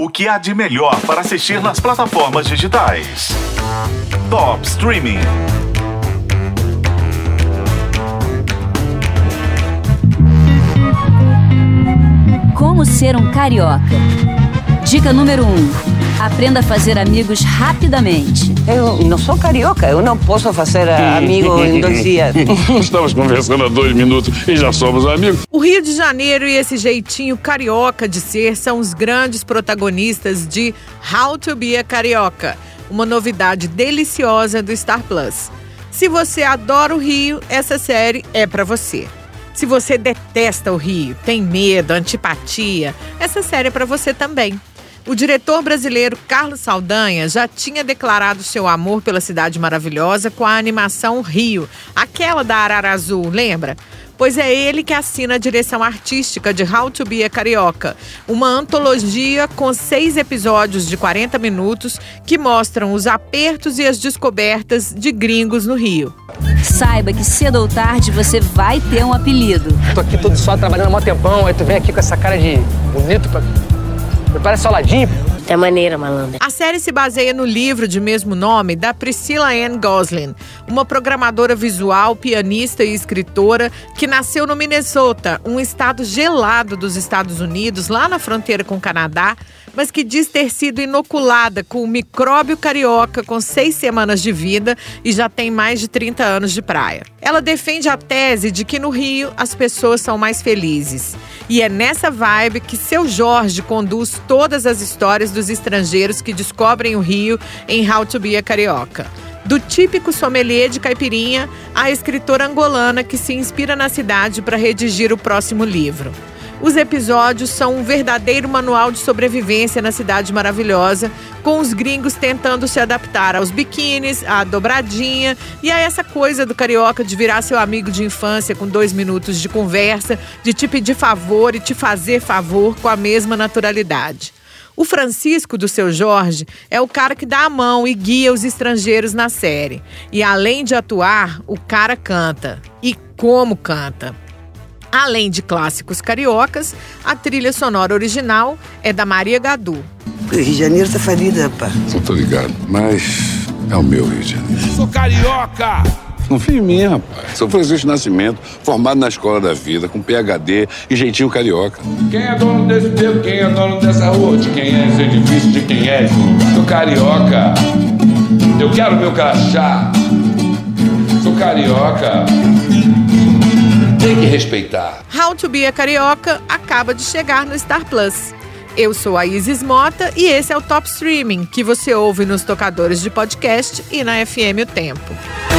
O que há de melhor para assistir nas plataformas digitais? Top Streaming. Como ser um carioca. Dica número 1. Um, aprenda a fazer amigos rapidamente. Eu não sou carioca, eu não posso fazer amigo em dois dias. Estamos conversando há dois minutos e já somos amigos. O Rio de Janeiro e esse jeitinho carioca de ser são os grandes protagonistas de How to Be a Carioca, uma novidade deliciosa do Star Plus. Se você adora o Rio, essa série é para você. Se você detesta o Rio, tem medo, antipatia, essa série é para você também. O diretor brasileiro Carlos Saldanha já tinha declarado seu amor pela cidade maravilhosa com a animação Rio, aquela da Arara Azul, lembra? pois é ele que assina a direção artística de How to Be a Carioca, uma antologia com seis episódios de 40 minutos que mostram os apertos e as descobertas de gringos no Rio. Saiba que cedo ou tarde você vai ter um apelido. Tô aqui todo só trabalhando há mó tempão, aí tu vem aqui com essa cara de bonito pra Parece soladinho. É maneira, malandra. A série se baseia no livro de mesmo nome da Priscilla Ann Goslin, uma programadora visual, pianista e escritora que nasceu no Minnesota, um estado gelado dos Estados Unidos, lá na fronteira com o Canadá, mas que diz ter sido inoculada com o micróbio carioca com seis semanas de vida e já tem mais de 30 anos de praia. Ela defende a tese de que no Rio as pessoas são mais felizes. E é nessa vibe que seu Jorge conduz todas as histórias dos estrangeiros que descobrem o Rio em How to Be a Carioca. Do típico sommelier de caipirinha à escritora angolana que se inspira na cidade para redigir o próximo livro. Os episódios são um verdadeiro manual de sobrevivência na cidade maravilhosa, com os gringos tentando se adaptar aos biquínis, à dobradinha e a essa coisa do carioca de virar seu amigo de infância com dois minutos de conversa, de te pedir favor e te fazer favor com a mesma naturalidade. O Francisco do seu Jorge é o cara que dá a mão e guia os estrangeiros na série. E além de atuar, o cara canta. E como canta! Além de clássicos cariocas, a trilha sonora original é da Maria Gadu. Rio de Janeiro tá falido, rapaz. Não tô ligado, mas é o meu Rio de Janeiro. Sou carioca! Confia em mim, rapaz. Sou Francisco Nascimento, formado na Escola da Vida, com PHD e jeitinho carioca. Quem é dono desse dedo? Quem é dono dessa rua? De quem é esse edifício? De quem é esse? Sou carioca. Eu quero meu crachá. Sou carioca respeitar. How to Be a Carioca acaba de chegar no Star Plus. Eu sou a Isis Mota e esse é o Top Streaming, que você ouve nos tocadores de podcast e na FM O Tempo.